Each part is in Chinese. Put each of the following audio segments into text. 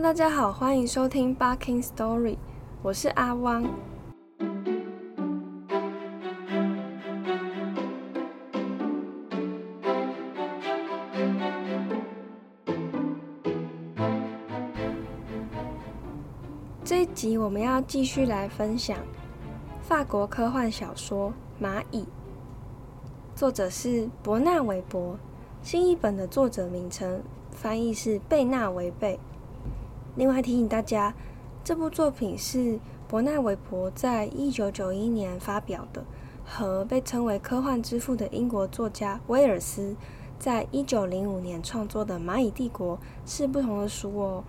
大家好，欢迎收听 Barking Story，我是阿汪。这一集我们要继续来分享法国科幻小说《蚂蚁》，作者是伯纳韦伯，新译本的作者名称翻译是贝纳维贝。另外提醒大家，这部作品是伯纳韦伯在一九九一年发表的，和被称为科幻之父的英国作家威尔斯在一九零五年创作的《蚂蚁帝国》是不同的书哦。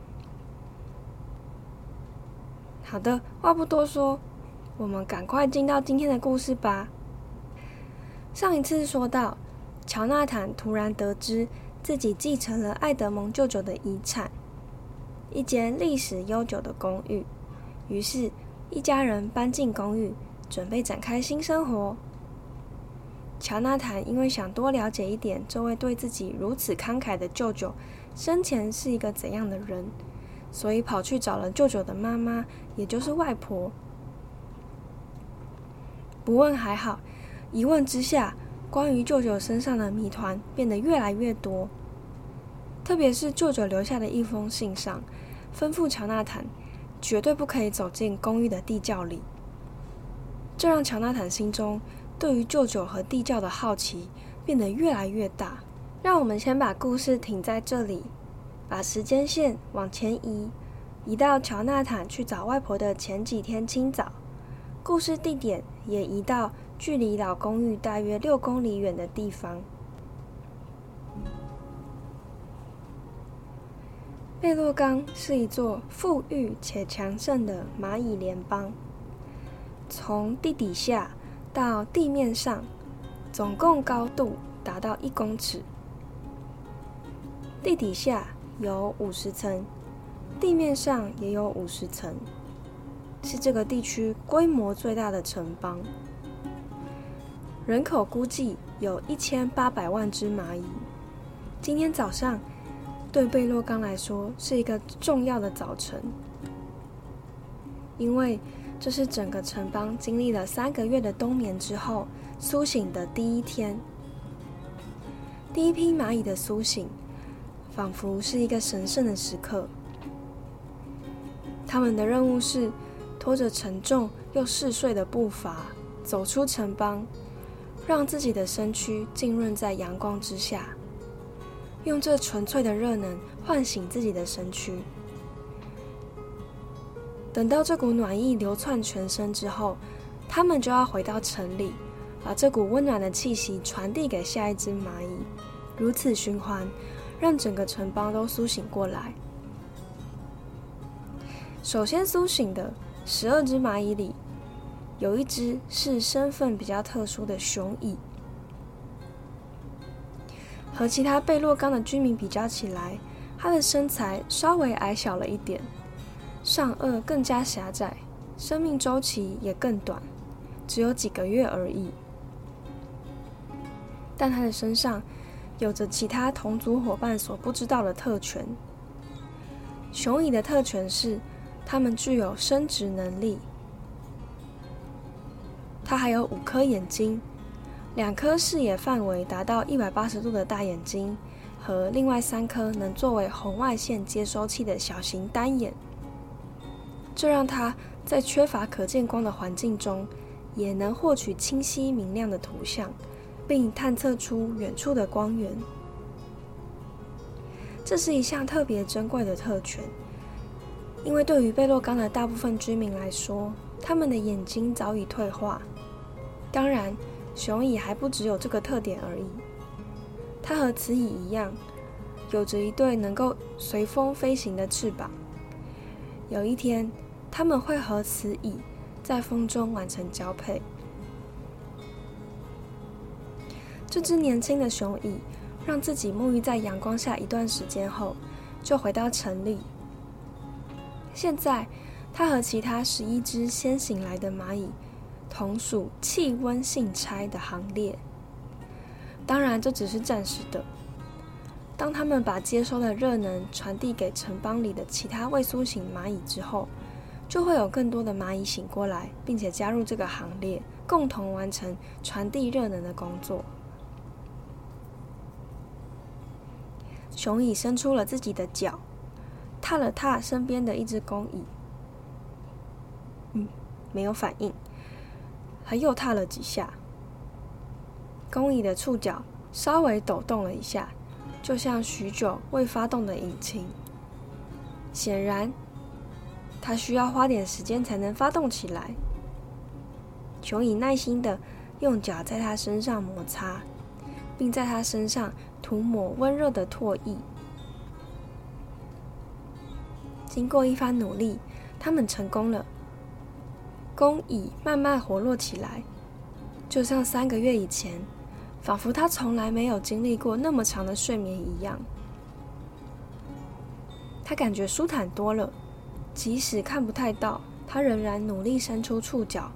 好的，话不多说，我们赶快进到今天的故事吧。上一次说到，乔纳坦突然得知自己继承了爱德蒙舅舅的遗产，一间历史悠久的公寓。于是，一家人搬进公寓，准备展开新生活。乔纳坦因为想多了解一点这位对自己如此慷慨的舅舅生前是一个怎样的人。所以跑去找了舅舅的妈妈，也就是外婆。不问还好，一问之下，关于舅舅身上的谜团变得越来越多。特别是舅舅留下的一封信上，吩咐乔纳坦绝对不可以走进公寓的地窖里。这让乔纳坦心中对于舅舅和地窖的好奇变得越来越大。让我们先把故事停在这里。把时间线往前移，移到乔纳坦去找外婆的前几天清早。故事地点也移到距离老公寓大约六公里远的地方。贝洛冈是一座富裕且强盛的蚂蚁联邦。从地底下到地面上，总共高度达到一公尺。地底下。有五十层，地面上也有五十层，是这个地区规模最大的城邦。人口估计有一千八百万只蚂蚁。今天早上对贝洛刚来说是一个重要的早晨，因为这是整个城邦经历了三个月的冬眠之后苏醒的第一天。第一批蚂蚁的苏醒。仿佛是一个神圣的时刻。他们的任务是拖着沉重又嗜睡的步伐走出城邦，让自己的身躯浸润在阳光之下，用这纯粹的热能唤醒自己的身躯。等到这股暖意流窜全身之后，他们就要回到城里，把这股温暖的气息传递给下一只蚂蚁，如此循环。让整个城邦都苏醒过来。首先苏醒的十二只蚂蚁里，有一只是身份比较特殊的雄蚁。和其他贝洛冈的居民比较起来，它的身材稍微矮小了一点，上颚更加狭窄，生命周期也更短，只有几个月而已。但它的身上。有着其他同族伙伴所不知道的特权。雄蚁的特权是，它们具有生殖能力。它还有五颗眼睛，两颗视野范围达到一百八十度的大眼睛，和另外三颗能作为红外线接收器的小型单眼。这让它在缺乏可见光的环境中，也能获取清晰明亮的图像。并探测出远处的光源，这是一项特别珍贵的特权，因为对于贝洛冈的大部分居民来说，他们的眼睛早已退化。当然，雄蚁还不只有这个特点而已，它和雌蚁一样，有着一对能够随风飞行的翅膀。有一天，他们会和雌蚁在风中完成交配。这只年轻的雄蚁让自己沐浴在阳光下一段时间后，就回到城里。现在，它和其他十一只先醒来的蚂蚁同属气温性差的行列。当然，这只是暂时的。当他们把接收的热能传递给城邦里的其他未苏醒蚂蚁之后，就会有更多的蚂蚁醒过来，并且加入这个行列，共同完成传递热能的工作。熊蚁伸出了自己的脚，踏了踏身边的一只公蚁，嗯，没有反应。他又踏了几下，公蚁的触角稍微抖动了一下，就像许久未发动的引擎。显然，它需要花点时间才能发动起来。熊蚁耐心的用脚在它身上摩擦，并在它身上。涂抹温热的唾液。经过一番努力，他们成功了。工蚁慢慢活络起来，就像三个月以前，仿佛他从来没有经历过那么长的睡眠一样。他感觉舒坦多了，即使看不太到，他仍然努力伸出触角，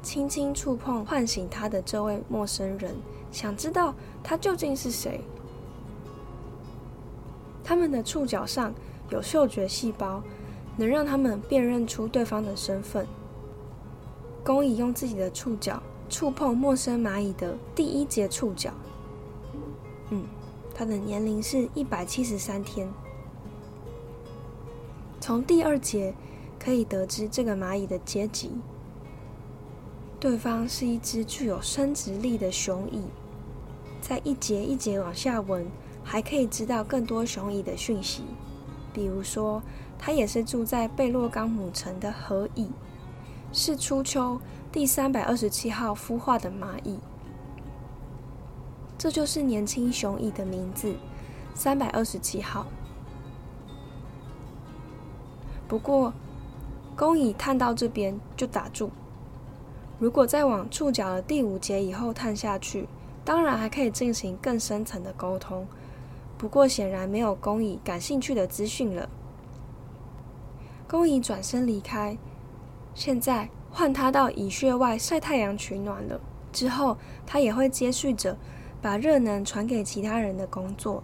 轻轻触碰唤醒他的这位陌生人，想知道他究竟是谁。他们的触角上有嗅觉细胞，能让他们辨认出对方的身份。工蚁用自己的触角触碰陌生蚂蚁的第一节触角。嗯，它的年龄是一百七十三天。从第二节可以得知这个蚂蚁的阶级。对方是一只具有生殖力的雄蚁。在一节一节往下闻。还可以知道更多雄蚁的讯息，比如说，它也是住在贝洛冈母城的河蚁，是初秋第三百二十七号孵化的蚂蚁。这就是年轻雄蚁的名字，三百二十七号。不过，公蚁探到这边就打住。如果再往触角的第五节以后探下去，当然还可以进行更深层的沟通。不过显然没有公蚁感兴趣的资讯了。公蚁转身离开，现在换他到蚁穴外晒太阳取暖了。之后他也会接续着把热能传给其他人的工作。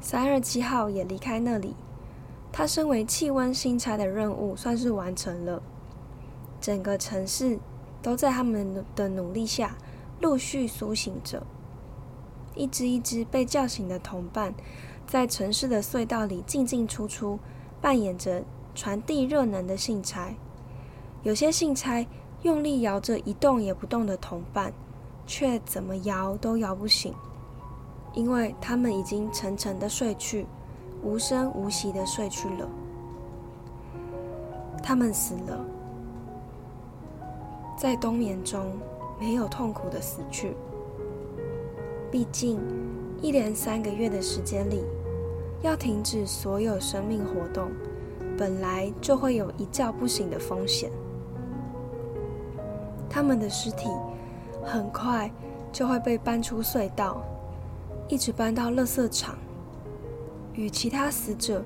三二七号也离开那里，他身为气温新差的任务算是完成了。整个城市都在他们的努力下陆续苏醒着。一只一只被叫醒的同伴，在城市的隧道里进进出出，扮演着传递热能的信差。有些信差用力摇着一动也不动的同伴，却怎么摇都摇不醒，因为他们已经沉沉的睡去，无声无息的睡去了。他们死了，在冬眠中没有痛苦的死去。毕竟，一连三个月的时间里，要停止所有生命活动，本来就会有一觉不醒的风险。他们的尸体很快就会被搬出隧道，一直搬到垃圾场，与其他死者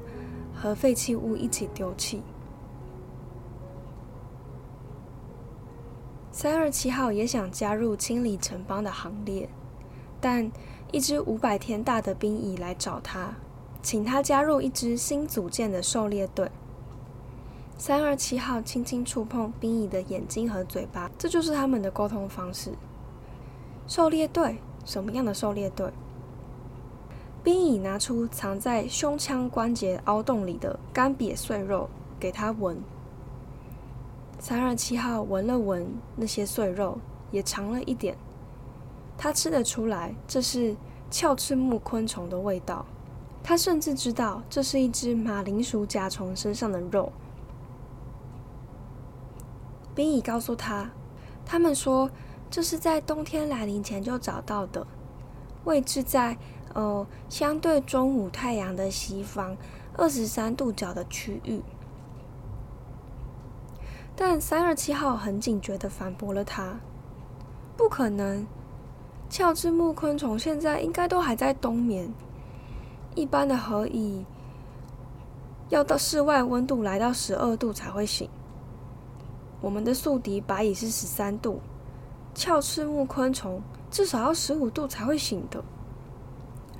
和废弃物一起丢弃。三二七号也想加入清理城邦的行列。但一只五百天大的兵蚁来找他，请他加入一支新组建的狩猎队。三二七号轻轻触碰兵蚁的眼睛和嘴巴，这就是他们的沟通方式。狩猎队？什么样的狩猎队？兵蚁拿出藏在胸腔关节凹洞里的干瘪碎肉给他闻。三二七号闻了闻那些碎肉，也尝了一点。他吃得出来，这是鞘翅目昆虫的味道。他甚至知道这是一只马铃薯甲虫身上的肉。兵蚁告诉他，他们说这是在冬天来临前就找到的，位置在呃相对中午太阳的西方二十三度角的区域。但三二七号很警觉的反驳了他：“不可能。”鞘翅目昆虫现在应该都还在冬眠。一般的河蚁要到室外温度来到十二度才会醒。我们的宿敌白蚁是十三度，鞘翅目昆虫至少要十五度才会醒的。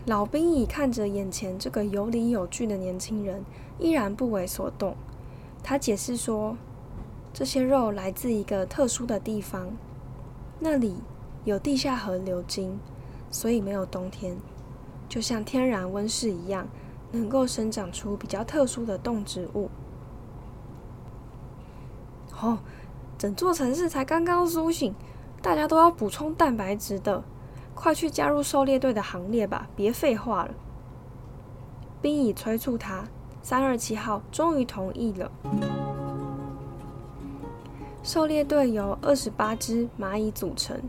老兵蚁看着眼前这个有理有据的年轻人，依然不为所动。他解释说，这些肉来自一个特殊的地方，那里有地下河流经，所以没有冬天，就像天然温室一样，能够生长出比较特殊的动植物。哦，整座城市才刚刚苏醒，大家都要补充蛋白质的。快去加入狩猎队的行列吧！别废话了。兵乙催促他，三二七号终于同意了。狩猎队由二十八只蚂蚁组成。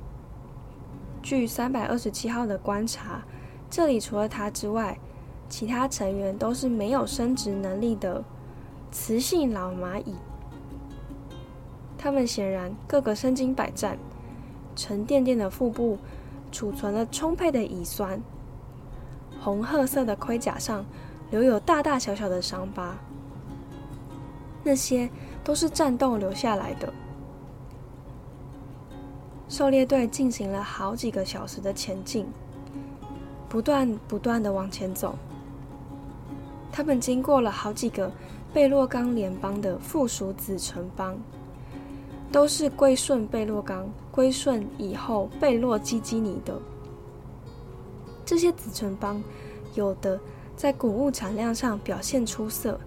据三百二十七号的观察，这里除了他之外，其他成员都是没有生殖能力的雌性老蚂蚁。他们显然个个身经百战，沉甸甸的腹部。储存了充沛的乙酸，红褐色的盔甲上留有大大小小的伤疤，那些都是战斗留下来的。狩猎队进行了好几个小时的前进，不断不断的往前走。他们经过了好几个贝洛冈联邦的附属子城邦。都是归顺贝洛冈，归顺以后贝洛基基尼的这些子城邦，有的在谷物产量上表现出色，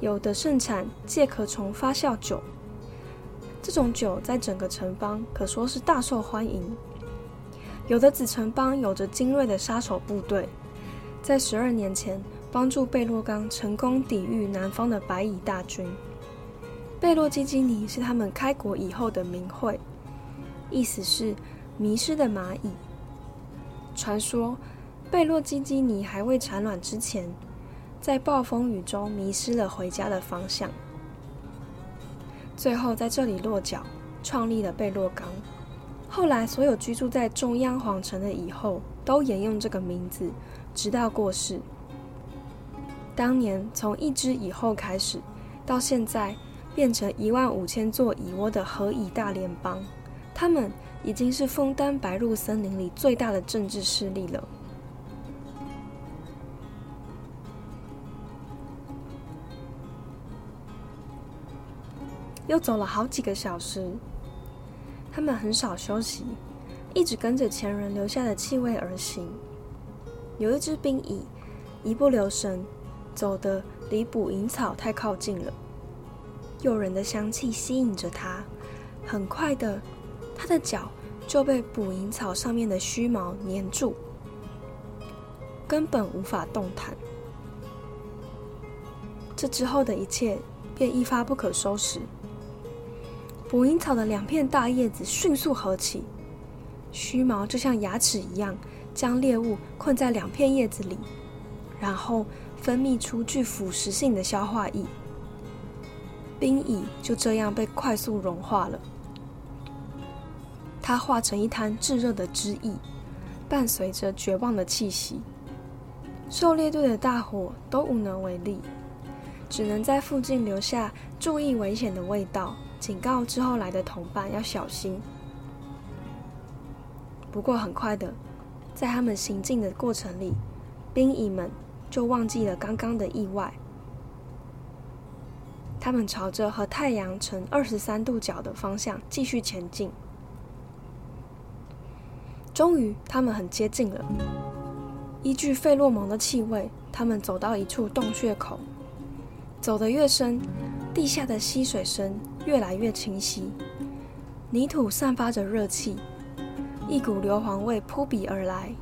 有的盛产介壳虫发酵酒，这种酒在整个城邦可说是大受欢迎。有的子城邦有着精锐的杀手部队，在十二年前帮助贝洛冈成功抵御南方的白蚁大军。贝洛基基尼是他们开国以后的名讳，意思是迷失的蚂蚁。传说贝洛基基尼还未产卵之前，在暴风雨中迷失了回家的方向，最后在这里落脚，创立了贝洛冈。后来，所有居住在中央皇城的蚁后都沿用这个名字，直到过世。当年从一只蚁后开始，到现在。变成一万五千座蚁窝的何以大联邦，他们已经是枫丹白露森林里最大的政治势力了。又走了好几个小时，他们很少休息，一直跟着前人留下的气味而行。有一只兵蚁一不留神，走的离捕蝇草太靠近了。诱人的香气吸引着它，很快的，它的脚就被捕蝇草上面的须毛粘住，根本无法动弹。这之后的一切便一发不可收拾。捕蝇草的两片大叶子迅速合起，须毛就像牙齿一样将猎物困在两片叶子里，然后分泌出具腐蚀性的消化液。冰蚁就这样被快速融化了，它化成一滩炙热的汁液，伴随着绝望的气息。狩猎队的大伙都无能为力，只能在附近留下注意危险的味道，警告之后来的同伴要小心。不过很快的，在他们行进的过程里，兵蚁们就忘记了刚刚的意外。他们朝着和太阳成二十三度角的方向继续前进。终于，他们很接近了。依据费洛蒙的气味，他们走到一处洞穴口。走得越深，地下的溪水声越来越清晰。泥土散发着热气，一股硫磺味扑鼻而来。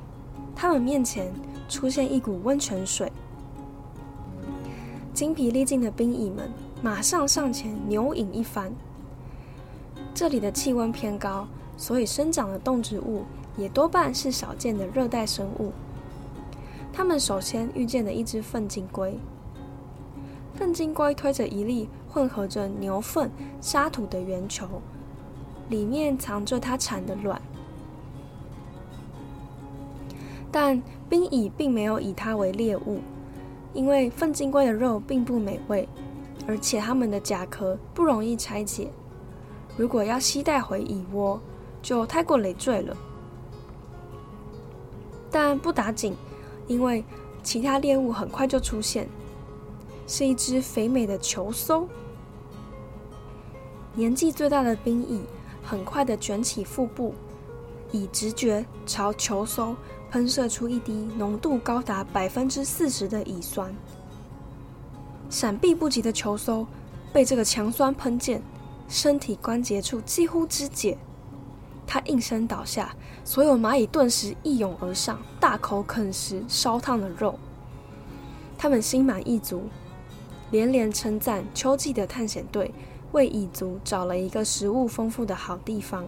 他们面前出现一股温泉水。精疲力尽的兵蚁们。马上上前牛饮一番。这里的气温偏高，所以生长的动植物也多半是少见的热带生物。他们首先遇见了一只粪金龟。粪金龟推着一粒混合着牛粪、沙土的圆球，里面藏着它产的卵。但冰蚁并没有以它为猎物，因为粪金龟的肉并不美味。而且它们的甲壳不容易拆解，如果要携带回蚁窝，就太过累赘了。但不打紧，因为其他猎物很快就出现，是一只肥美的球搜。年纪最大的兵蚁很快的卷起腹部，以直觉朝球搜喷射出一滴浓度高达百分之四十的乙酸。闪避不及的球搜被这个强酸喷溅，身体关节处几乎肢解。他应声倒下，所有蚂蚁顿时一涌而上，大口啃食烧烫的肉。他们心满意足，连连称赞秋季的探险队为蚁族找了一个食物丰富的好地方。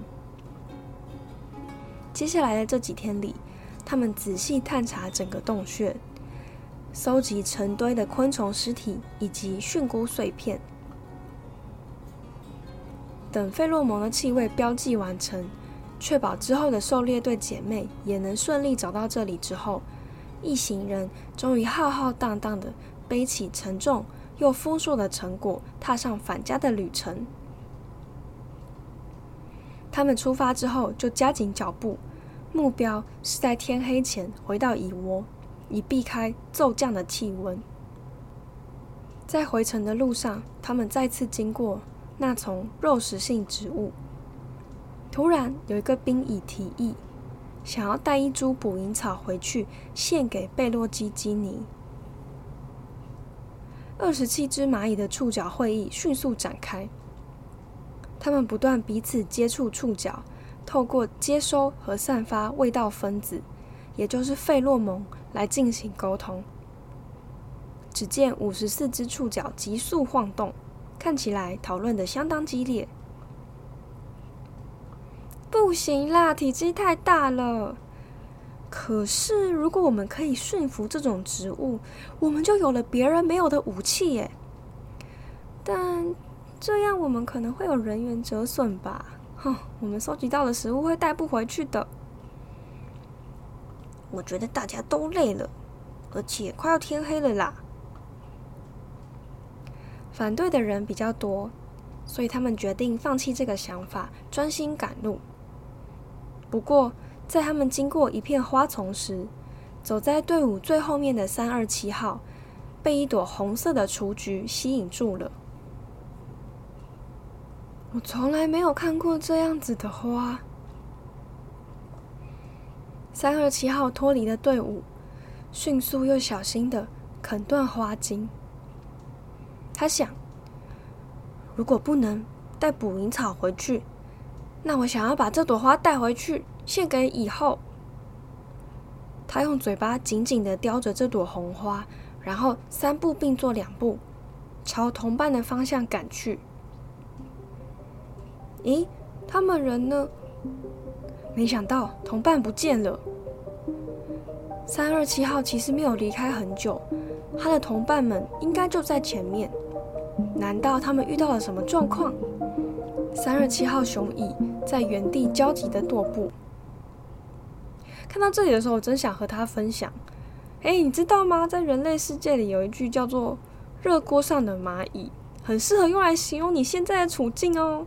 接下来的这几天里，他们仔细探查整个洞穴，搜集成堆的昆虫尸体以及蕈菇碎片。等费洛蒙的气味标记完成。确保之后的狩猎队姐妹也能顺利找到这里之后，一行人终于浩浩荡荡的背起沉重又丰硕的成果，踏上返家的旅程。他们出发之后就加紧脚步，目标是在天黑前回到蚁窝，以避开骤降的气温。在回程的路上，他们再次经过那丛肉食性植物。突然，有一个兵蚁提议，想要带一株捕蝇草回去献给贝洛基基尼。二十七只蚂蚁的触角会议迅速展开，它们不断彼此接触触角，透过接收和散发味道分子，也就是费洛蒙来进行沟通。只见五十四只触角急速晃动，看起来讨论的相当激烈。不行啦，体积太大了。可是，如果我们可以驯服这种植物，我们就有了别人没有的武器耶。但这样我们可能会有人员折损吧？哼，我们收集到的食物会带不回去的。我觉得大家都累了，而且快要天黑了啦。反对的人比较多，所以他们决定放弃这个想法，专心赶路。不过，在他们经过一片花丛时，走在队伍最后面的三二七号被一朵红色的雏菊吸引住了。我从来没有看过这样子的花。三二七号脱离了队伍，迅速又小心的啃断花茎。他想，如果不能带捕蝇草回去。那我想要把这朵花带回去，献给以后。他用嘴巴紧紧的叼着这朵红花，然后三步并作两步，朝同伴的方向赶去。咦，他们人呢？没想到同伴不见了。三二七号其实没有离开很久，他的同伴们应该就在前面。难道他们遇到了什么状况？三二七号雄蚁在原地焦急的踱步。看到这里的时候，我真想和他分享。哎，你知道吗？在人类世界里有一句叫做“热锅上的蚂蚁”，很适合用来形容你现在的处境哦。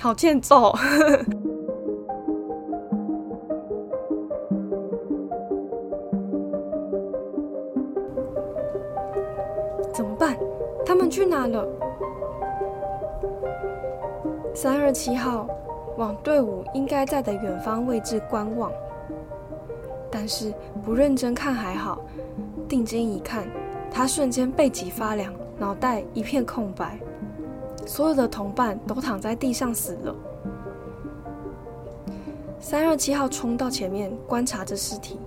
好欠揍！怎么办？他们去哪了？三二七号往队伍应该在的远方位置观望，但是不认真看还好，定睛一看，他瞬间背脊发凉，脑袋一片空白。所有的同伴都躺在地上死了。三二七号冲到前面观察着尸体，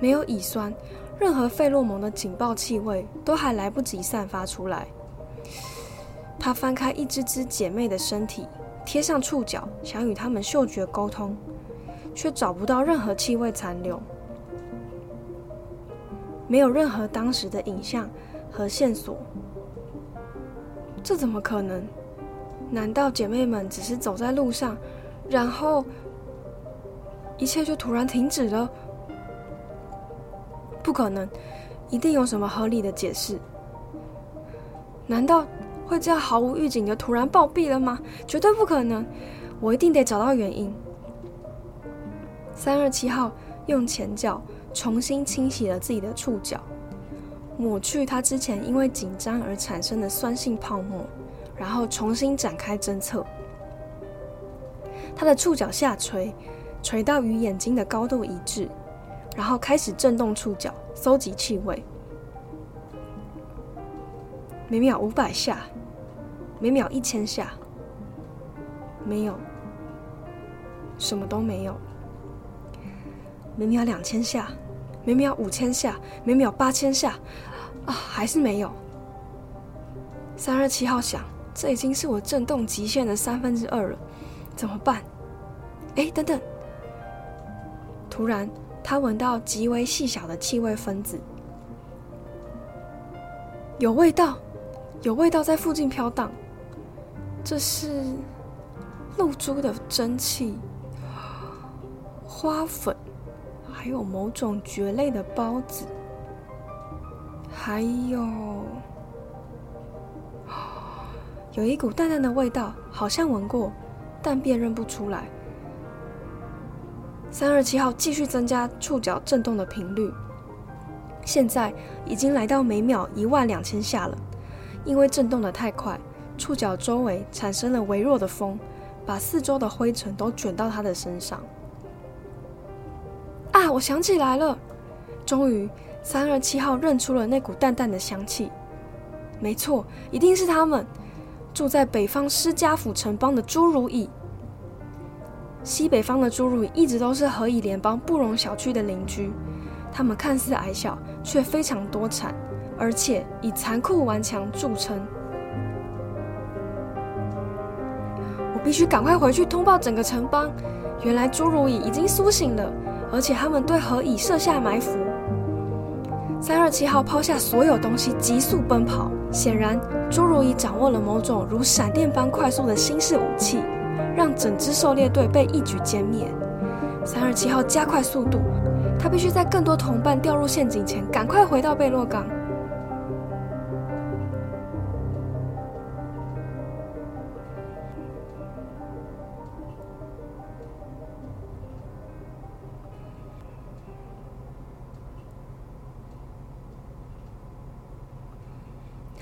没有乙酸，任何费洛蒙的警报气味都还来不及散发出来。他翻开一只只姐妹的身体，贴上触角，想与它们嗅觉沟通，却找不到任何气味残留，没有任何当时的影像和线索。这怎么可能？难道姐妹们只是走在路上，然后一切就突然停止了？不可能，一定有什么合理的解释。难道？会这样毫无预警的突然暴毙了吗？绝对不可能！我一定得找到原因。三二七号用前脚重新清洗了自己的触角，抹去他之前因为紧张而产生的酸性泡沫，然后重新展开侦测。他的触角下垂，垂到与眼睛的高度一致，然后开始震动触角，搜集气味。每秒五百下，每秒一千下，没有，什么都没有。每秒两千下，每秒五千下，每秒八千下，啊，还是没有。三二七号想，这已经是我震动极限的三分之二了，怎么办？哎，等等！突然，他闻到极为细小的气味分子，有味道，有味道在附近飘荡。这是露珠的蒸汽、花粉，还有某种蕨类的孢子，还有有一股淡淡的味道，好像闻过，但辨认不出来。三二七号继续增加触角震动的频率，现在已经来到每秒一万两千下了。因为震动的太快，触角周围产生了微弱的风，把四周的灰尘都卷到他的身上。啊！我想起来了，终于，三二七号认出了那股淡淡的香气。没错，一定是他们，住在北方施加府城邦的侏儒蚁。西北方的侏儒一直都是何以联邦不容小觑的邻居，他们看似矮小，却非常多产，而且以残酷顽强著称。我必须赶快回去通报整个城邦，原来侏儒蚁已经苏醒了，而且他们对何以设下埋伏。三二七号抛下所有东西，急速奔跑。显然，侏儒蚁掌握了某种如闪电般快速的新式武器。让整支狩猎队被一举歼灭。三二七号加快速度，他必须在更多同伴掉入陷阱前，赶快回到贝洛港。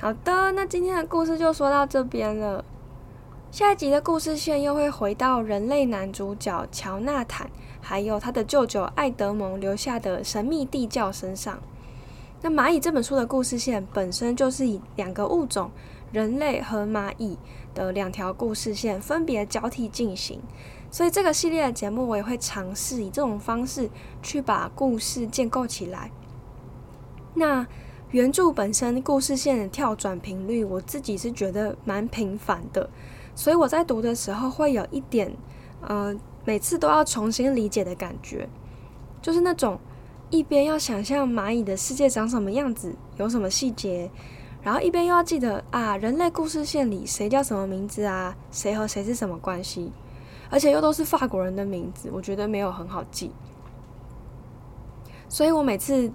好的，那今天的故事就说到这边了。下一集的故事线又会回到人类男主角乔纳坦，还有他的舅舅艾德蒙留下的神秘地窖身上。那蚂蚁这本书的故事线本身就是以两个物种——人类和蚂蚁的两条故事线分别交替进行，所以这个系列的节目我也会尝试以这种方式去把故事建构起来。那原著本身故事线的跳转频率，我自己是觉得蛮频繁的。所以我在读的时候会有一点，呃，每次都要重新理解的感觉，就是那种一边要想象蚂蚁的世界长什么样子，有什么细节，然后一边又要记得啊，人类故事线里谁叫什么名字啊，谁和谁是什么关系，而且又都是法国人的名字，我觉得没有很好记。所以我每次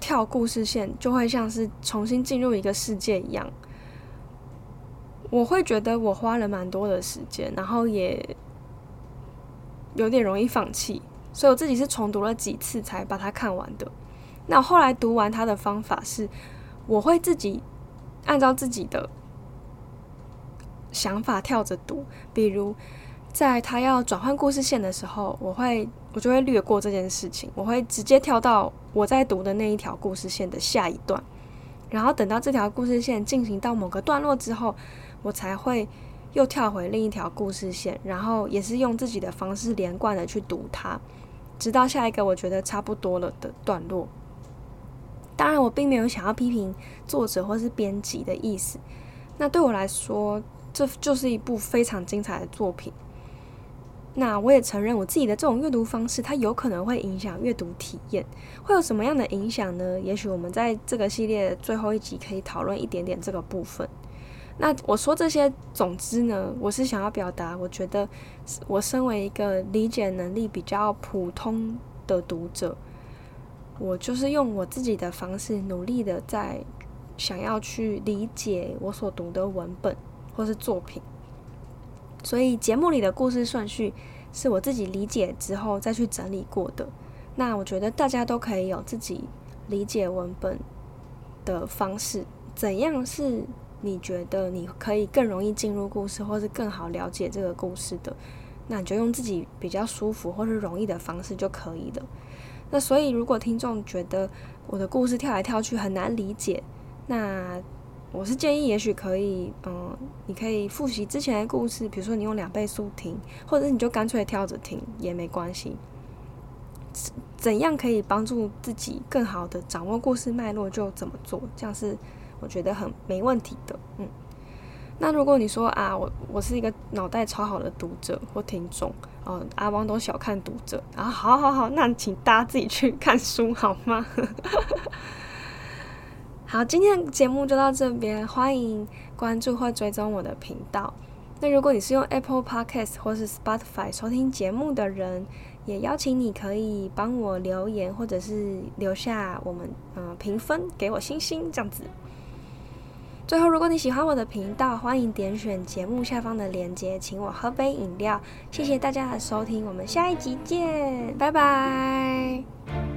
跳故事线，就会像是重新进入一个世界一样。我会觉得我花了蛮多的时间，然后也有点容易放弃，所以我自己是重读了几次才把它看完的。那后来读完它的方法是，我会自己按照自己的想法跳着读，比如在他要转换故事线的时候，我会我就会略过这件事情，我会直接跳到我在读的那一条故事线的下一段，然后等到这条故事线进行到某个段落之后。我才会又跳回另一条故事线，然后也是用自己的方式连贯的去读它，直到下一个我觉得差不多了的段落。当然，我并没有想要批评作者或是编辑的意思。那对我来说，这就是一部非常精彩的作品。那我也承认我自己的这种阅读方式，它有可能会影响阅读体验。会有什么样的影响呢？也许我们在这个系列最后一集可以讨论一点点这个部分。那我说这些，总之呢，我是想要表达，我觉得我身为一个理解能力比较普通的读者，我就是用我自己的方式，努力的在想要去理解我所读的文本或是作品。所以节目里的故事顺序是我自己理解之后再去整理过的。那我觉得大家都可以有自己理解文本的方式。怎样是你觉得你可以更容易进入故事，或是更好了解这个故事的？那你就用自己比较舒服或是容易的方式就可以了。那所以，如果听众觉得我的故事跳来跳去很难理解，那我是建议，也许可以，嗯，你可以复习之前的故事，比如说你用两倍速听，或者你就干脆跳着听也没关系。怎样可以帮助自己更好的掌握故事脉络，就怎么做，这样是我觉得很没问题的，嗯。那如果你说啊，我我是一个脑袋超好的读者或听众，哦，阿汪都小看读者，啊，好好好，那请大家自己去看书好吗？好，今天的节目就到这边，欢迎关注或追踪我的频道。那如果你是用 Apple Podcast 或是 Spotify 收听节目的人，也邀请你可以帮我留言，或者是留下我们嗯评分，给我星星这样子。最后，如果你喜欢我的频道，欢迎点选节目下方的链接，请我喝杯饮料。谢谢大家的收听，我们下一集见，拜拜。